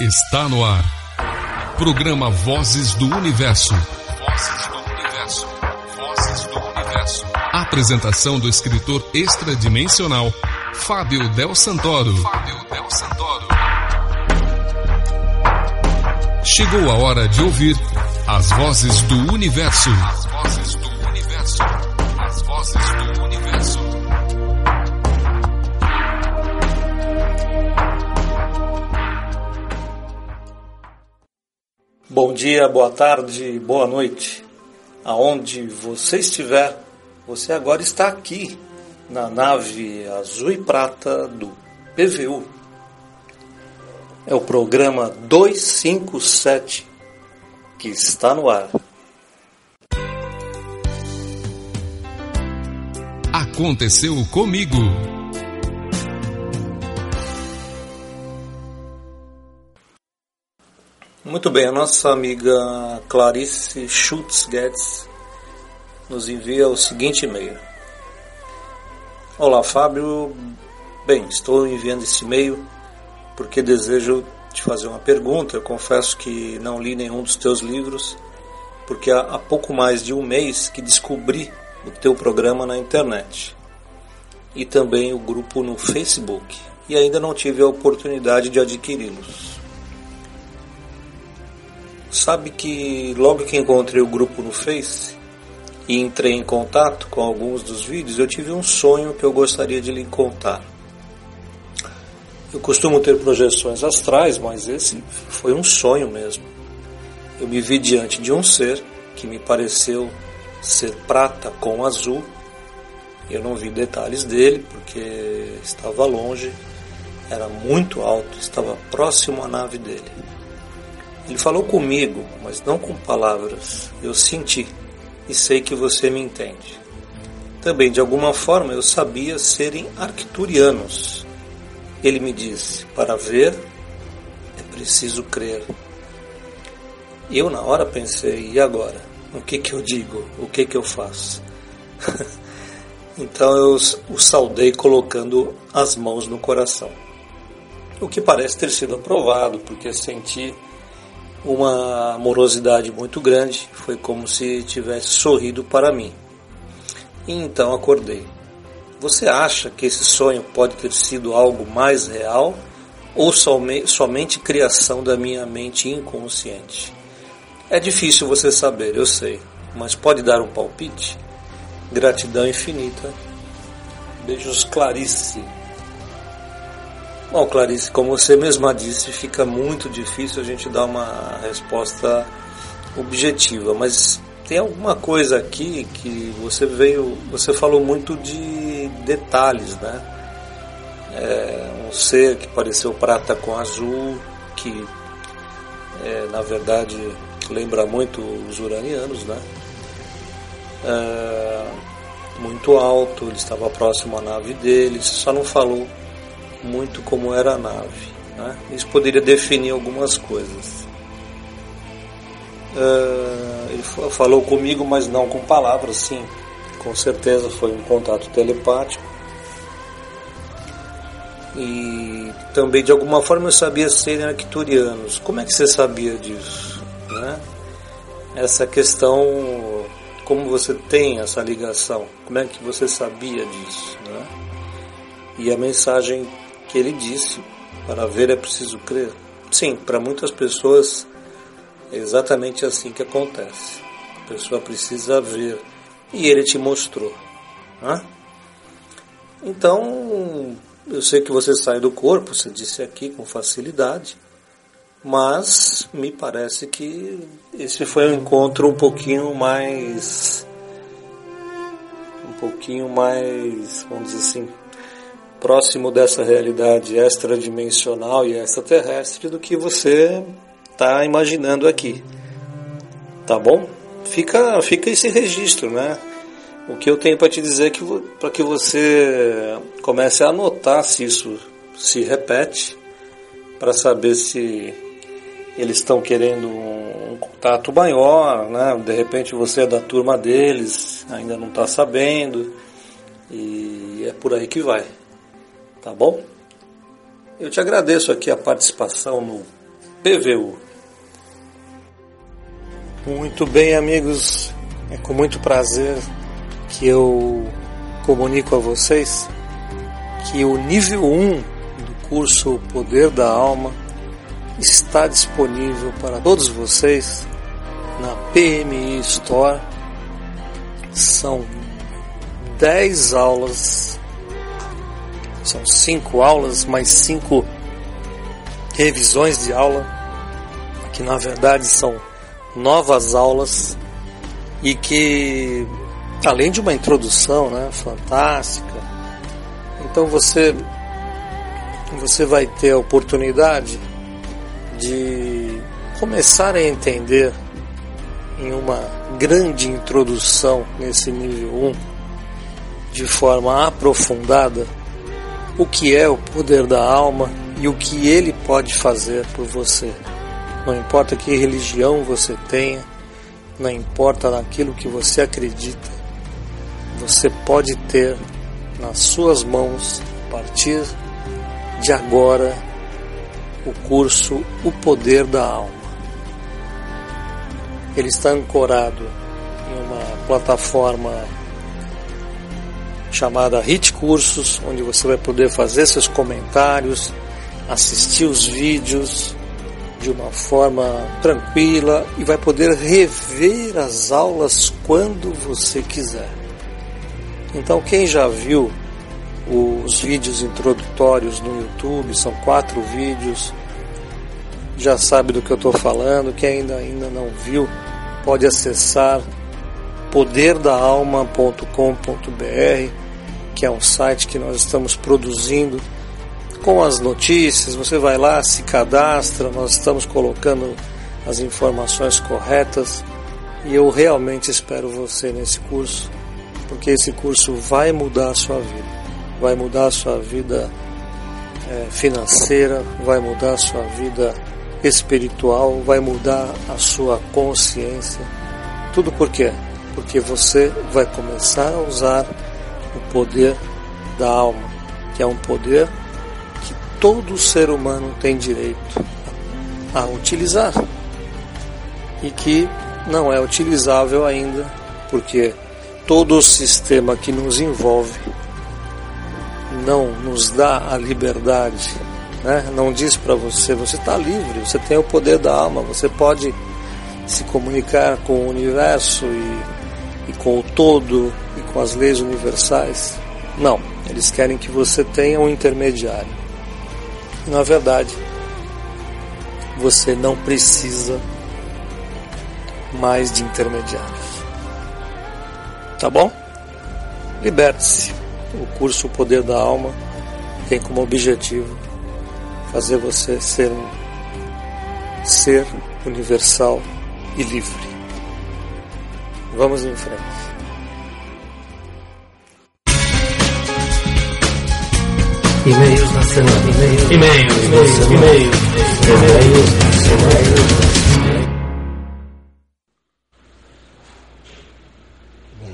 Está no ar. Programa Vozes do Universo. Vozes do Universo. Vozes do Universo. Apresentação do escritor extradimensional Fábio Del Santoro. Fábio Del Santoro. Chegou a hora de ouvir as vozes do universo. Dia, boa tarde, boa noite. Aonde você estiver, você agora está aqui na nave azul e prata do PVU. É o programa 257 que está no ar. Aconteceu comigo. Muito bem, a nossa amiga Clarice Schutz Guedes nos envia o seguinte e-mail. Olá, Fábio. Bem, estou enviando esse e-mail porque desejo te fazer uma pergunta. Eu confesso que não li nenhum dos teus livros, porque há, há pouco mais de um mês que descobri o teu programa na internet e também o grupo no Facebook, e ainda não tive a oportunidade de adquiri-los. Sabe que logo que encontrei o grupo no Face e entrei em contato com alguns dos vídeos, eu tive um sonho que eu gostaria de lhe contar. Eu costumo ter projeções astrais, mas esse foi um sonho mesmo. Eu me vi diante de um ser que me pareceu ser prata com azul. Eu não vi detalhes dele porque estava longe, era muito alto, estava próximo à nave dele. Ele falou comigo, mas não com palavras. Eu senti e sei que você me entende. Também, de alguma forma, eu sabia serem arcturianos. Ele me disse: para ver é preciso crer. Eu, na hora, pensei: e agora? O que, que eu digo? O que, que eu faço? então eu o saudei colocando as mãos no coração. O que parece ter sido aprovado, porque senti uma amorosidade muito grande, foi como se tivesse sorrido para mim. E então acordei. Você acha que esse sonho pode ter sido algo mais real ou somente criação da minha mente inconsciente? É difícil você saber, eu sei, mas pode dar um palpite? Gratidão infinita. Beijos, Clarice. Bom, Clarice, como você mesma disse, fica muito difícil a gente dar uma resposta objetiva, mas tem alguma coisa aqui que você veio, você falou muito de detalhes, né? É um ser que pareceu prata com azul, que é, na verdade lembra muito os uranianos, né? É, muito alto, ele estava próximo à nave deles, só não falou muito como era a nave. Né? Isso poderia definir algumas coisas. Uh, ele falou comigo, mas não com palavras, sim. Com certeza foi um contato telepático. E também de alguma forma eu sabia serem arcturianos. Como é que você sabia disso? Né? Essa questão, como você tem essa ligação? Como é que você sabia disso? Né? E a mensagem que ele disse: para ver é preciso crer. Sim, para muitas pessoas é exatamente assim que acontece. A pessoa precisa ver e ele te mostrou. Né? Então, eu sei que você sai do corpo, você disse aqui com facilidade, mas me parece que esse foi um encontro um pouquinho mais. um pouquinho mais, vamos dizer assim, próximo dessa realidade extradimensional e extraterrestre do que você está imaginando aqui. Tá bom? Fica, fica esse registro, né? O que eu tenho para te dizer é que para que você comece a anotar se isso se repete, para saber se eles estão querendo um, um, contato maior, né? De repente você é da turma deles, ainda não está sabendo, e é por aí que vai tá bom? Eu te agradeço aqui a participação no PVU. Muito bem, amigos, é com muito prazer que eu comunico a vocês que o nível 1 do curso Poder da Alma está disponível para todos vocês na PMI Store. São 10 aulas, são 5 aulas, mais 5 revisões de aula, que na verdade são novas aulas e que além de uma introdução, né, fantástica, então você você vai ter a oportunidade de começar a entender em uma grande introdução nesse nível 1, de forma aprofundada, o que é o poder da alma e o que ele pode fazer por você. Não importa que religião você tenha, não importa naquilo que você acredita, você pode ter nas suas mãos, a partir de agora, o curso O Poder da Alma. Ele está ancorado em uma plataforma chamada Hit Cursos, onde você vai poder fazer seus comentários, assistir os vídeos de uma forma tranquila e vai poder rever as aulas quando você quiser. Então, quem já viu os vídeos introdutórios no YouTube, são quatro vídeos, já sabe do que eu estou falando. Quem ainda, ainda não viu, pode acessar poderdaalma.com.br, que é um site que nós estamos produzindo com as notícias. Você vai lá, se cadastra, nós estamos colocando as informações corretas e eu realmente espero você nesse curso porque esse curso vai mudar a sua vida. Vai mudar a sua vida é, financeira, vai mudar a sua vida espiritual, vai mudar a sua consciência. Tudo por quê? Porque você vai começar a usar o poder da alma, que é um poder que todo ser humano tem direito a utilizar e que não é utilizável ainda, porque todo o sistema que nos envolve não nos dá a liberdade, né? não diz para você, você está livre, você tem o poder da alma, você pode se comunicar com o universo e, e com o todo e com as leis universais. Não, eles querem que você tenha um intermediário. Na verdade, você não precisa mais de intermediários. Tá bom? Liberte-se. O curso O Poder da Alma tem como objetivo fazer você ser um ser universal e livre. Vamos em frente. E-mails na semana. E-mails. E-mails. E-mails. E-mails. E-mails.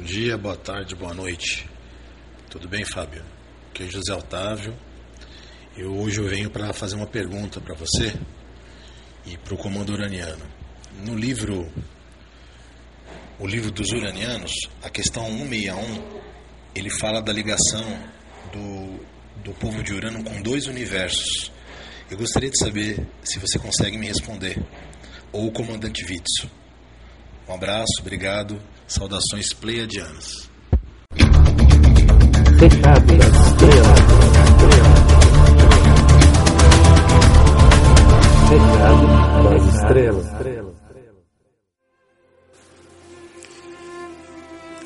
dia, boa tarde, boa noite. Tudo bem, Fábio? Aqui é José Otávio. Eu hoje eu venho para fazer uma pergunta para você e para o comando uraniano. No livro o livro dos uranianos, a questão 161, ele fala da ligação do, do povo de Urano com dois universos. Eu gostaria de saber se você consegue me responder, ou o comandante Vitsu. Um abraço, obrigado Saudações pleiadianas. Recado das estrelas. Recado estrelas.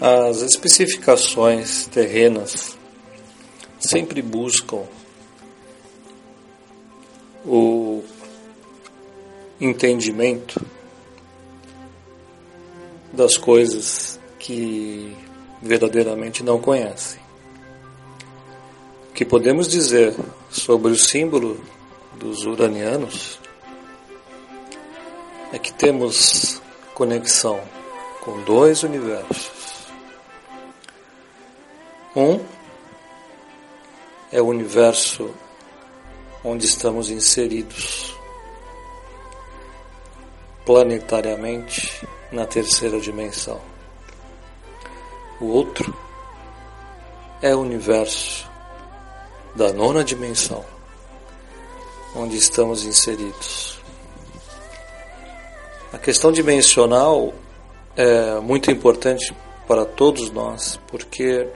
As especificações terrenas sempre buscam o entendimento das coisas que verdadeiramente não conhecem. O que podemos dizer sobre o símbolo dos uranianos é que temos conexão com dois universos. Um é o universo onde estamos inseridos, planetariamente na terceira dimensão. O outro é o universo da nona dimensão, onde estamos inseridos. A questão dimensional é muito importante para todos nós, porque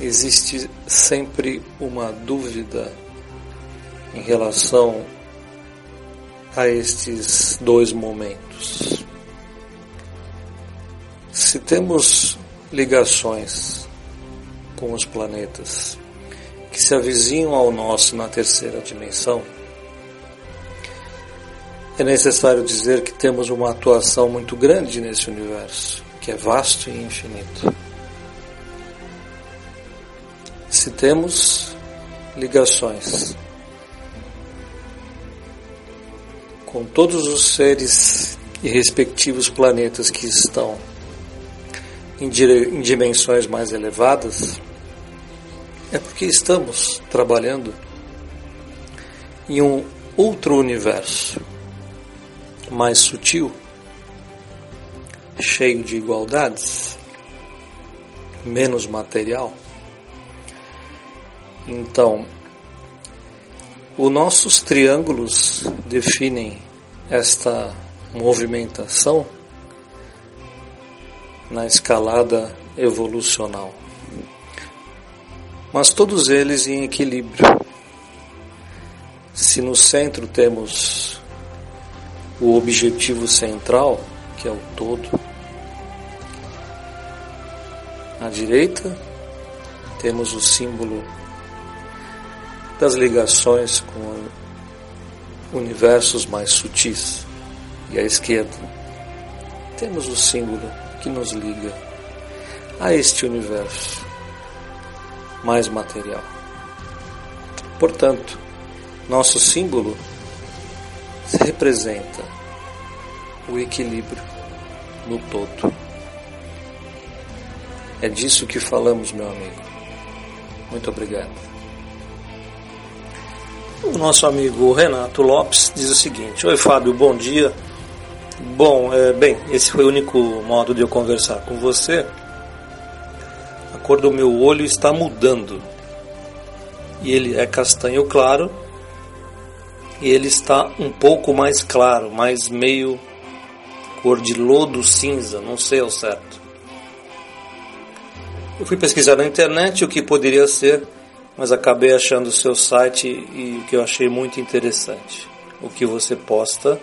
existe sempre uma dúvida em relação a estes dois momentos. Se temos ligações com os planetas que se avizinham ao nosso na terceira dimensão, é necessário dizer que temos uma atuação muito grande nesse universo, que é vasto e infinito. Se temos ligações com todos os seres e respectivos planetas que estão em, em dimensões mais elevadas, é porque estamos trabalhando em um outro universo mais sutil, cheio de igualdades, menos material. Então, os nossos triângulos definem esta movimentação na escalada evolucional. Mas todos eles em equilíbrio. Se no centro temos o objetivo central, que é o todo, à direita temos o símbolo das ligações com universos mais sutis. E à esquerda temos o símbolo que nos liga a este universo mais material. Portanto, nosso símbolo representa o equilíbrio no todo. É disso que falamos, meu amigo. Muito obrigado. O nosso amigo Renato Lopes diz o seguinte: Oi Fábio, bom dia. Bom, é, bem, esse foi o único modo de eu conversar com você. A cor do meu olho está mudando. E ele é castanho claro. E ele está um pouco mais claro, mais meio cor de lodo cinza, não sei ao certo. Eu fui pesquisar na internet o que poderia ser mas acabei achando o seu site e o que eu achei muito interessante. O que você posta.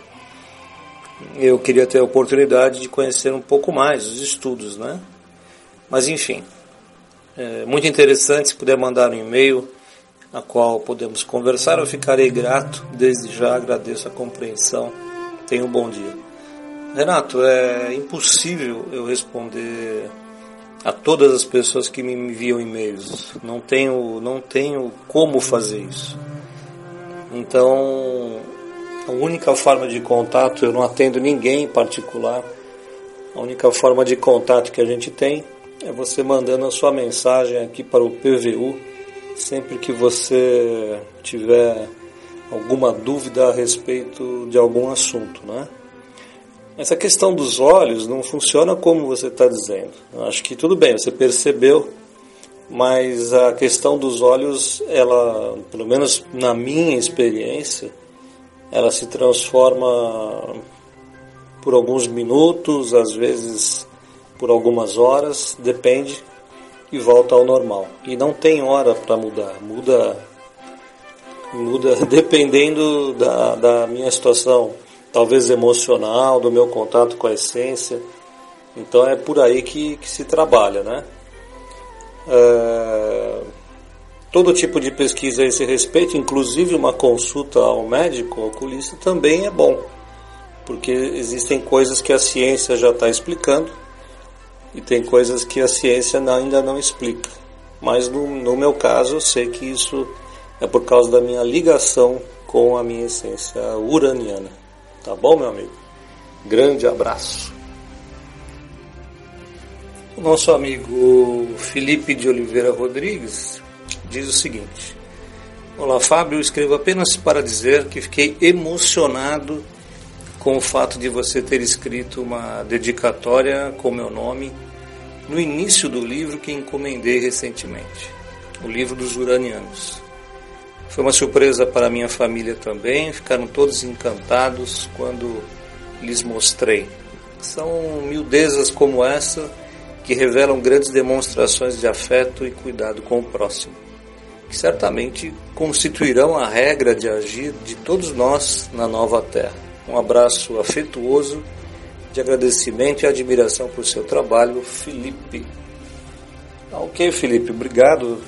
Eu queria ter a oportunidade de conhecer um pouco mais os estudos, né? Mas enfim, é muito interessante. Se puder mandar um e-mail a qual podemos conversar, eu ficarei grato. Desde já agradeço a compreensão. Tenha um bom dia. Renato, é impossível eu responder a todas as pessoas que me enviam e-mails. Não tenho, não tenho como fazer isso. Então, a única forma de contato, eu não atendo ninguém em particular. A única forma de contato que a gente tem é você mandando a sua mensagem aqui para o PVU sempre que você tiver alguma dúvida a respeito de algum assunto, né? Essa questão dos olhos não funciona como você está dizendo. Eu acho que tudo bem, você percebeu, mas a questão dos olhos, ela, pelo menos na minha experiência, ela se transforma por alguns minutos, às vezes por algumas horas, depende, e volta ao normal. E não tem hora para mudar, muda, muda dependendo da, da minha situação talvez emocional, do meu contato com a essência. Então é por aí que, que se trabalha, né? É, todo tipo de pesquisa a esse respeito, inclusive uma consulta ao médico, ao oculista, também é bom, porque existem coisas que a ciência já está explicando e tem coisas que a ciência ainda não explica. Mas no, no meu caso, eu sei que isso é por causa da minha ligação com a minha essência uraniana. Tá bom, meu amigo? Grande abraço. O nosso amigo Felipe de Oliveira Rodrigues diz o seguinte: Olá, Fábio, escrevo apenas para dizer que fiquei emocionado com o fato de você ter escrito uma dedicatória com meu nome no início do livro que encomendei recentemente, o livro dos Uranianos. Foi uma surpresa para minha família também, ficaram todos encantados quando lhes mostrei. São miudezas como essa que revelam grandes demonstrações de afeto e cuidado com o próximo, que certamente constituirão a regra de agir de todos nós na nova terra. Um abraço afetuoso de agradecimento e admiração por seu trabalho, Felipe. Ok, Felipe, obrigado.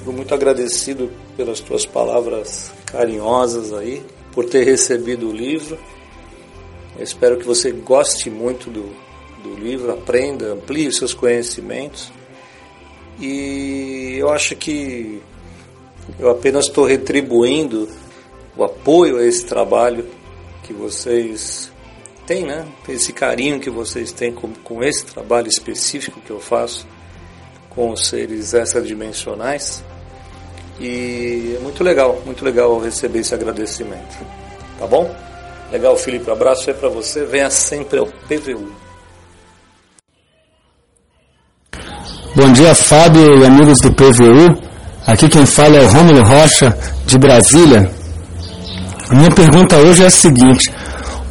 Fico muito agradecido pelas tuas palavras carinhosas aí, por ter recebido o livro. Eu espero que você goste muito do, do livro, aprenda, amplie os seus conhecimentos. E eu acho que eu apenas estou retribuindo o apoio a esse trabalho que vocês têm, né? Esse carinho que vocês têm com, com esse trabalho específico que eu faço com os seres extradimensionais. E é muito legal, muito legal receber esse agradecimento. Tá bom? Legal, Felipe. Abraço aí para você. Venha sempre ao PVU. Bom dia, Fábio e amigos do PVU. Aqui quem fala é o Rômulo Rocha, de Brasília. A minha pergunta hoje é a seguinte: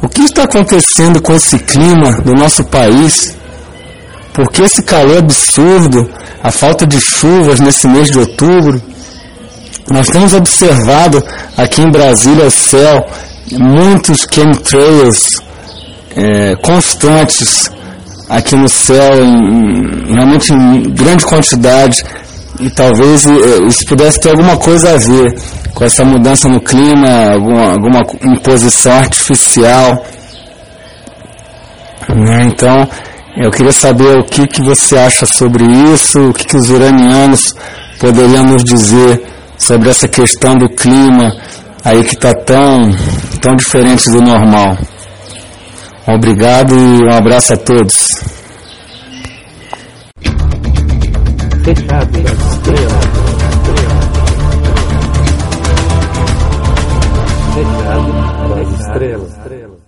o que está acontecendo com esse clima do nosso país? Por que esse calor absurdo, a falta de chuvas nesse mês de outubro? Nós temos observado aqui em Brasília céu, muitos chemtrails é, constantes aqui no céu, em, realmente em grande quantidade, e talvez é, isso pudesse ter alguma coisa a ver com essa mudança no clima, alguma, alguma imposição artificial. Né? Então, eu queria saber o que, que você acha sobre isso, o que, que os uranianos poderiam nos dizer sobre essa questão do clima aí que está tão, tão diferente do normal. Obrigado e um abraço a todos. Fechado das estrelas. das estrelas.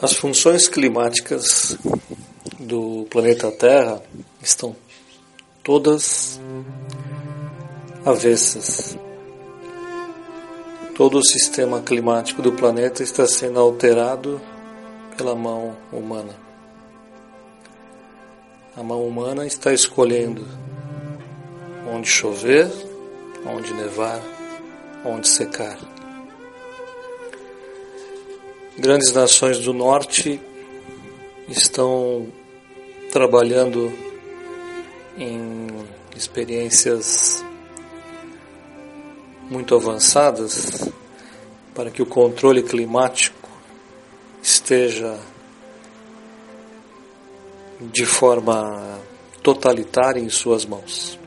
As funções climáticas do planeta Terra estão todas avessas. Todo o sistema climático do planeta está sendo alterado pela mão humana. A mão humana está escolhendo onde chover, onde nevar, onde secar. Grandes nações do norte estão trabalhando em experiências muito avançadas para que o controle climático esteja de forma totalitária em suas mãos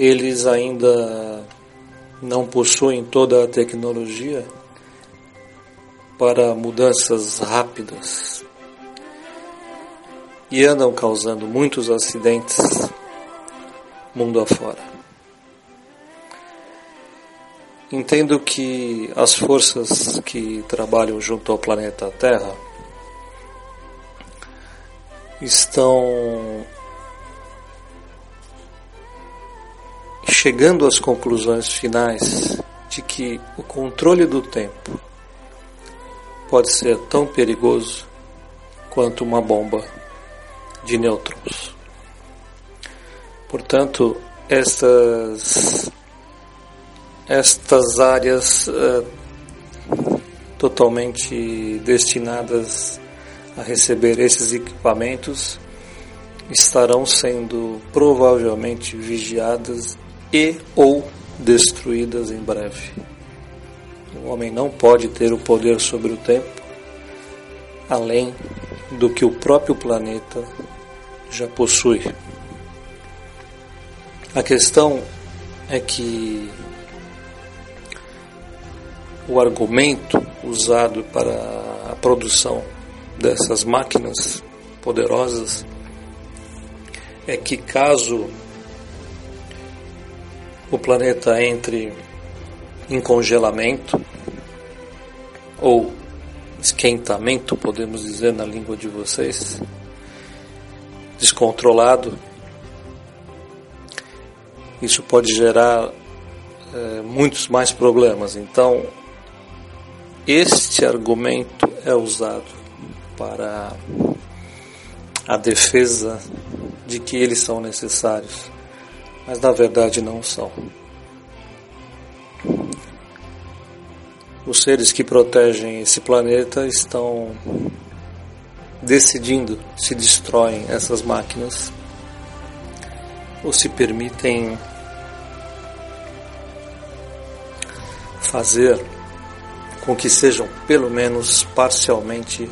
eles ainda não possuem toda a tecnologia para mudanças rápidas e andam causando muitos acidentes mundo afora. Entendo que as forças que trabalham junto ao planeta Terra estão chegando às conclusões finais de que o controle do tempo pode ser tão perigoso quanto uma bomba de nêutrons. Portanto, estas estas áreas uh, totalmente destinadas a receber esses equipamentos estarão sendo provavelmente vigiadas e ou destruídas em breve. O homem não pode ter o poder sobre o tempo além do que o próprio planeta já possui. A questão é que o argumento usado para a produção dessas máquinas poderosas é que caso o planeta entre em congelamento ou esquentamento, podemos dizer na língua de vocês, descontrolado, isso pode gerar é, muitos mais problemas. Então, este argumento é usado para a defesa de que eles são necessários, mas na verdade não são. Os seres que protegem esse planeta estão decidindo se destroem essas máquinas ou se permitem fazer com que sejam pelo menos parcialmente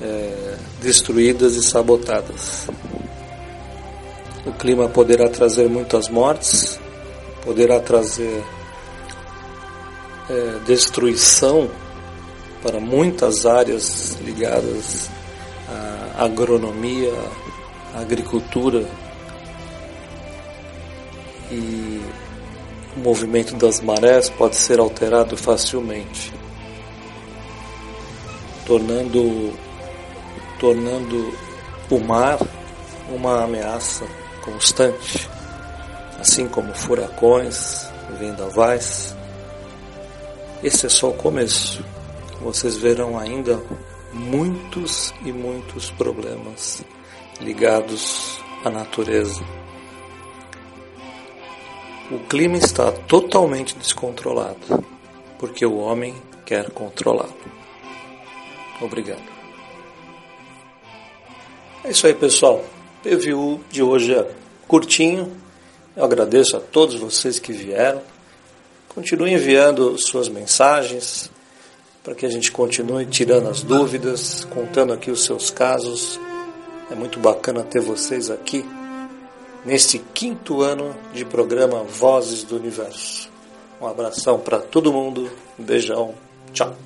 é, destruídas e sabotadas. O clima poderá trazer muitas mortes, poderá trazer é, destruição para muitas áreas ligadas à agronomia, à agricultura e o movimento das marés pode ser alterado facilmente, tornando tornando o mar uma ameaça constante, assim como furacões, vendavais. Esse é só o começo. Vocês verão ainda muitos e muitos problemas ligados à natureza. O clima está totalmente descontrolado, porque o homem quer controlá-lo. Obrigado. É isso aí, pessoal. PVU de hoje é curtinho. Eu agradeço a todos vocês que vieram. Continue enviando suas mensagens para que a gente continue tirando as dúvidas, contando aqui os seus casos. É muito bacana ter vocês aqui neste quinto ano de programa Vozes do Universo. Um abração para todo mundo, um beijão, tchau.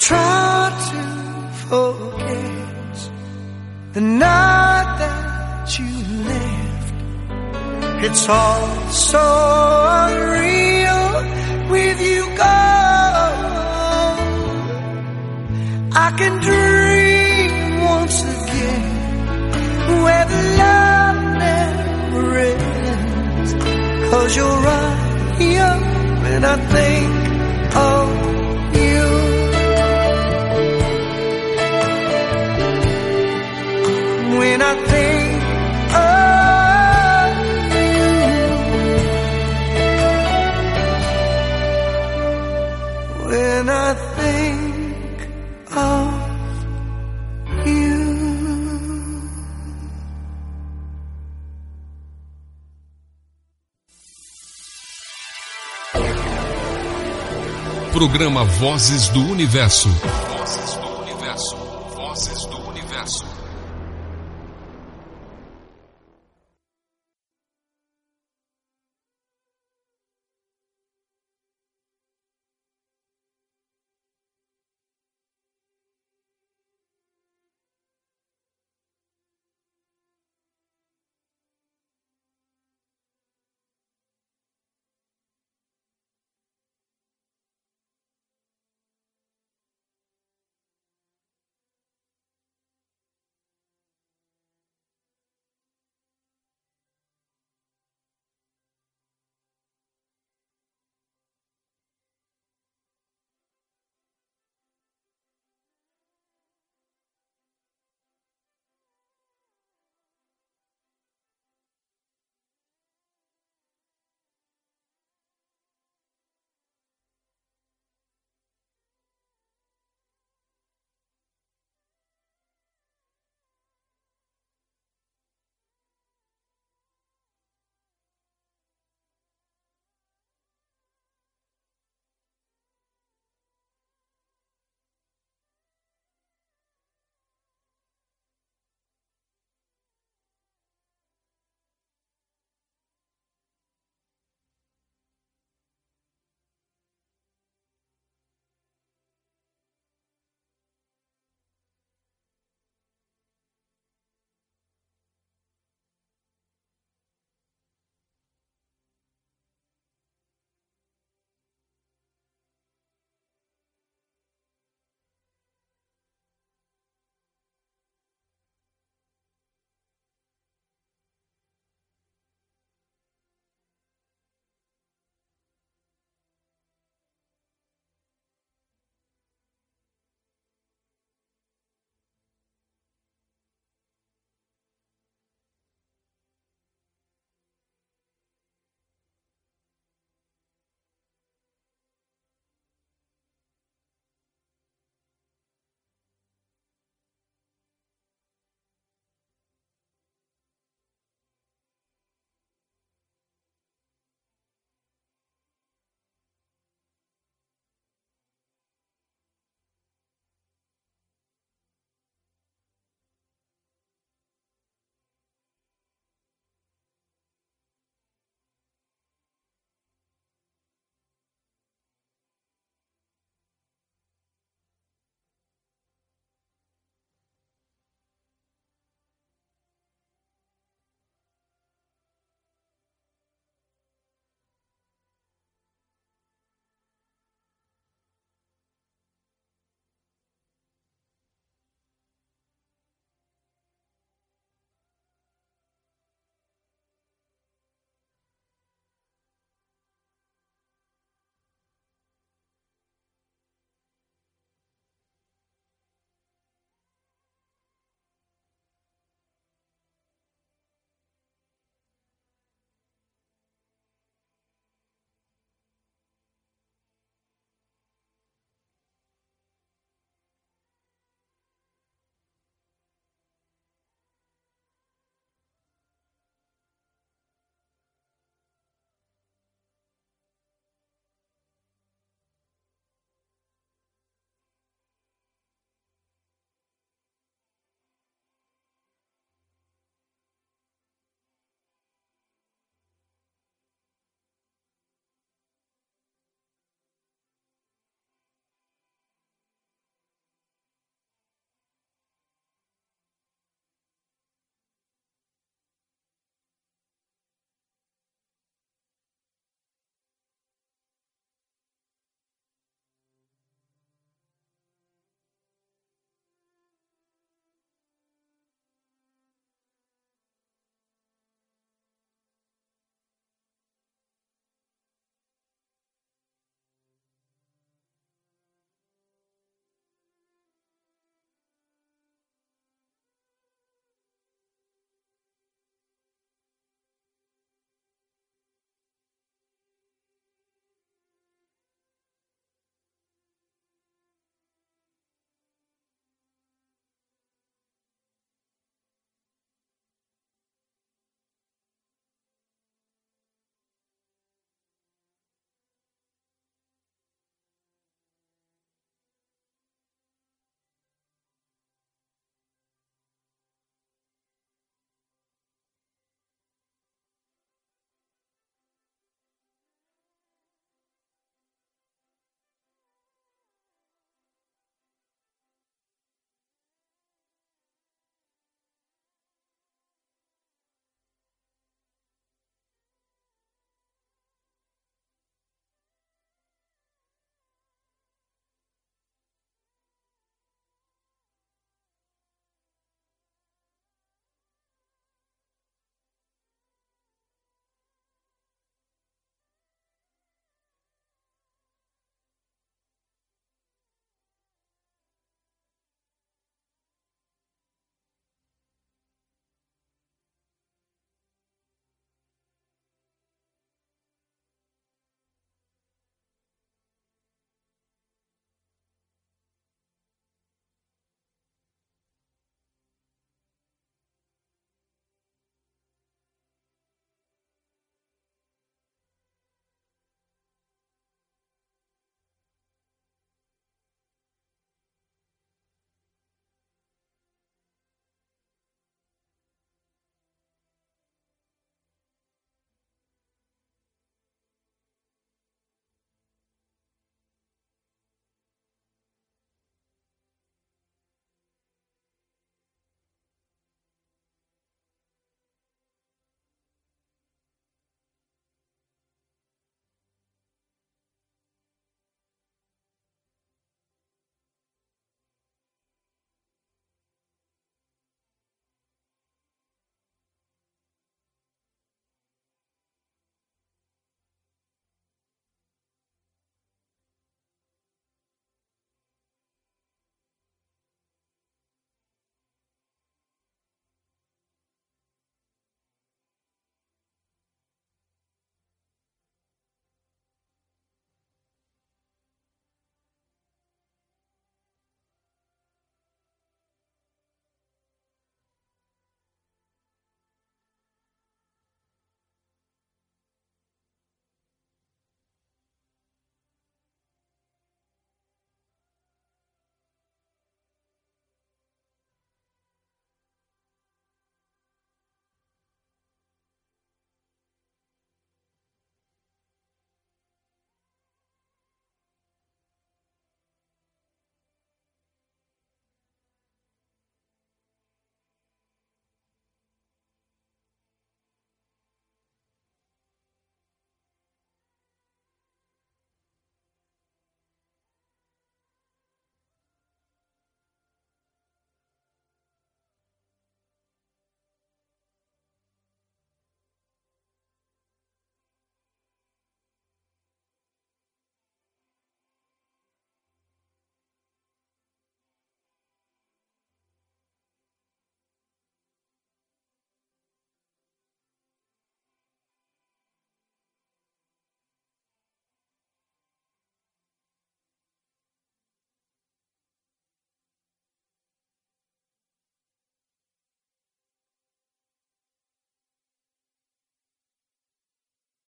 Try to forget the night that you left. It's all so unreal with you gone. I can dream once again where the love never ends. Cause you're right here when I think Programa Vozes do Universo. Vozes do Universo. Vozes do